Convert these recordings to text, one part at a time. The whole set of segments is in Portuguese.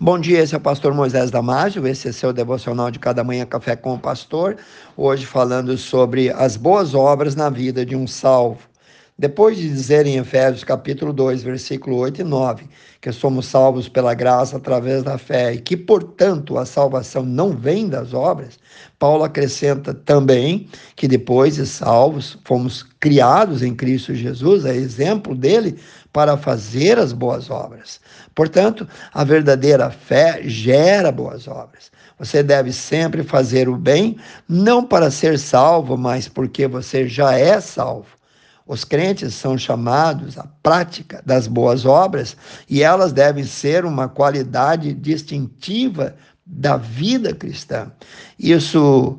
Bom dia, esse é o pastor Moisés Damásio, esse é seu devocional de cada manhã café com o pastor. Hoje falando sobre as boas obras na vida de um salvo. Depois de dizer em Efésios capítulo 2, versículo 8 e 9, que somos salvos pela graça através da fé e que, portanto, a salvação não vem das obras, Paulo acrescenta também que depois de salvos, fomos criados em Cristo Jesus, é exemplo dele para fazer as boas obras. Portanto, a verdadeira fé gera boas obras. Você deve sempre fazer o bem, não para ser salvo, mas porque você já é salvo. Os crentes são chamados à prática das boas obras e elas devem ser uma qualidade distintiva da vida cristã. Isso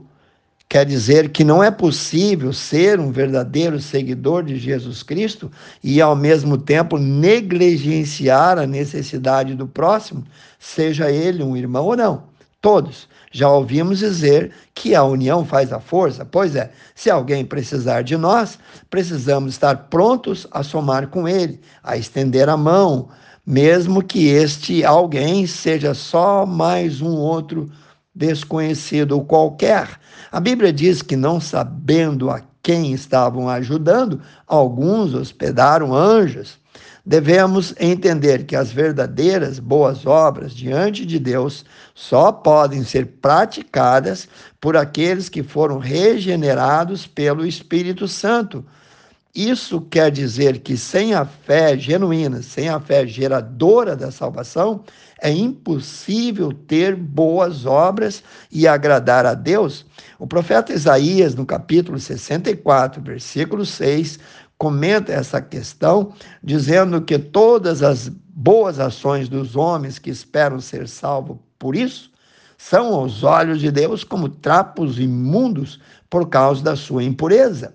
quer dizer que não é possível ser um verdadeiro seguidor de Jesus Cristo e, ao mesmo tempo, negligenciar a necessidade do próximo, seja ele um irmão ou não. Todos já ouvimos dizer que a união faz a força. Pois é, se alguém precisar de nós, precisamos estar prontos a somar com ele, a estender a mão, mesmo que este alguém seja só mais um outro desconhecido ou qualquer. A Bíblia diz que, não sabendo a quem estavam ajudando, alguns hospedaram anjos. Devemos entender que as verdadeiras boas obras diante de Deus só podem ser praticadas por aqueles que foram regenerados pelo Espírito Santo. Isso quer dizer que sem a fé genuína, sem a fé geradora da salvação, é impossível ter boas obras e agradar a Deus. O profeta Isaías, no capítulo 64, versículo 6, comenta essa questão, dizendo que todas as boas ações dos homens que esperam ser salvos por isso são aos olhos de Deus como trapos imundos por causa da sua impureza.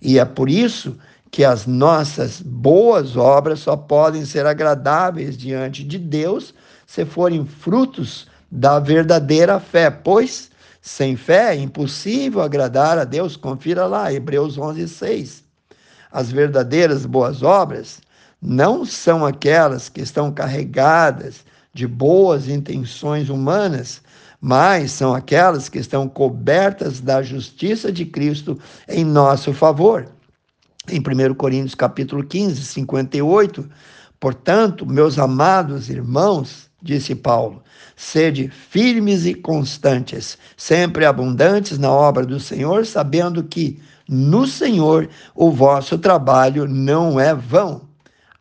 E é por isso que as nossas boas obras só podem ser agradáveis diante de Deus se forem frutos da verdadeira fé, pois sem fé é impossível agradar a Deus. Confira lá, Hebreus 11, 6. As verdadeiras boas obras não são aquelas que estão carregadas de boas intenções humanas, mas são aquelas que estão cobertas da justiça de Cristo em nosso favor. Em 1 Coríntios capítulo 15, 58, portanto, meus amados irmãos, disse Paulo, sede firmes e constantes, sempre abundantes na obra do Senhor, sabendo que no Senhor o vosso trabalho não é vão.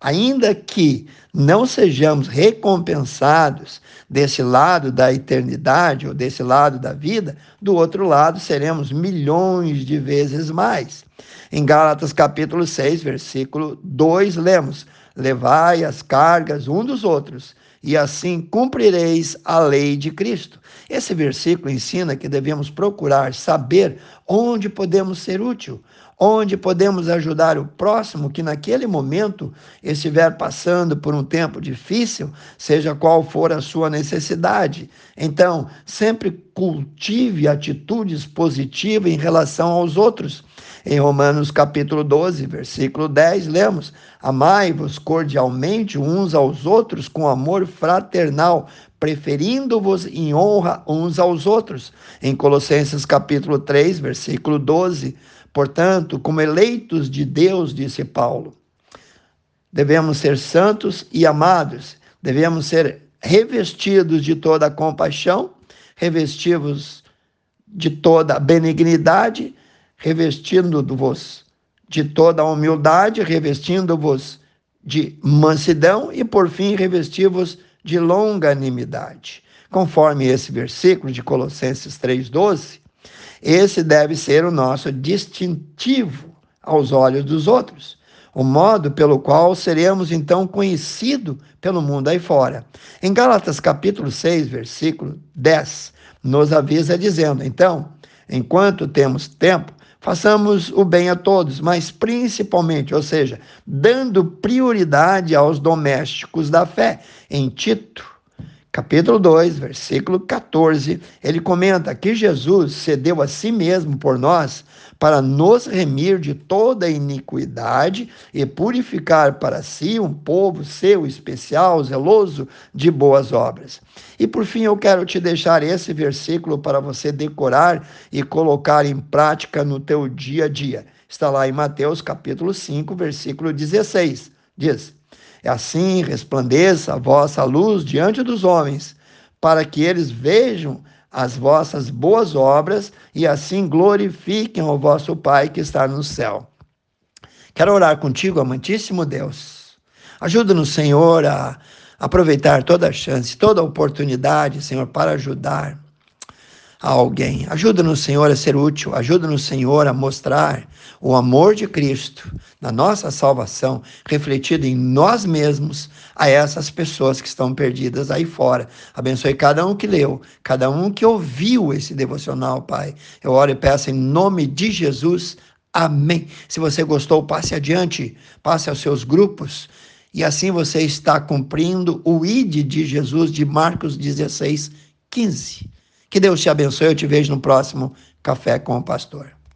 Ainda que não sejamos recompensados desse lado da eternidade ou desse lado da vida, do outro lado seremos milhões de vezes mais. Em Gálatas capítulo 6, versículo 2, lemos: Levai as cargas um dos outros e assim cumprireis a lei de Cristo. Esse versículo ensina que devemos procurar saber onde podemos ser útil, onde podemos ajudar o próximo que naquele momento estiver passando por um tempo difícil, seja qual for a sua necessidade. Então, sempre cultive atitudes positivas em relação aos outros. Em Romanos capítulo 12, versículo 10, lemos: Amai-vos cordialmente uns aos outros com amor fraternal, preferindo-vos em honra uns aos outros. Em Colossenses capítulo 3, versículo 12, portanto, como eleitos de Deus, disse Paulo, devemos ser santos e amados, devemos ser revestidos de toda a compaixão, revestidos de toda a benignidade, revestindo-vos de toda a humildade, revestindo-vos de mansidão e, por fim, revesti-vos de longanimidade. Conforme esse versículo de Colossenses 3,12, esse deve ser o nosso distintivo aos olhos dos outros, o modo pelo qual seremos então conhecidos pelo mundo aí fora. Em Gálatas capítulo 6, versículo 10, nos avisa dizendo: Então, enquanto temos tempo, façamos o bem a todos, mas principalmente, ou seja, dando prioridade aos domésticos da fé. Em Tito, capítulo 2, versículo 14, ele comenta que Jesus cedeu a si mesmo por nós para nos remir de toda iniquidade e purificar para si um povo seu especial, zeloso de boas obras. E por fim, eu quero te deixar esse versículo para você decorar e colocar em prática no teu dia a dia. Está lá em Mateus capítulo 5, versículo 16. Diz: é assim resplandeça a vossa luz diante dos homens, para que eles vejam as vossas boas obras e assim glorifiquem o vosso Pai que está no céu. Quero orar contigo, amantíssimo Deus. Ajuda-nos, Senhor, a aproveitar toda a chance, toda a oportunidade, Senhor, para ajudar a alguém. Ajuda-nos, Senhor, a ser útil. Ajuda-nos, Senhor, a mostrar o amor de Cristo na nossa salvação, refletido em nós mesmos, a essas pessoas que estão perdidas aí fora. Abençoe cada um que leu, cada um que ouviu esse devocional, Pai. Eu oro e peço em nome de Jesus. Amém. Se você gostou, passe adiante, passe aos seus grupos. E assim você está cumprindo o ID de Jesus de Marcos 16, 15. Que Deus te abençoe. Eu te vejo no próximo Café com o Pastor.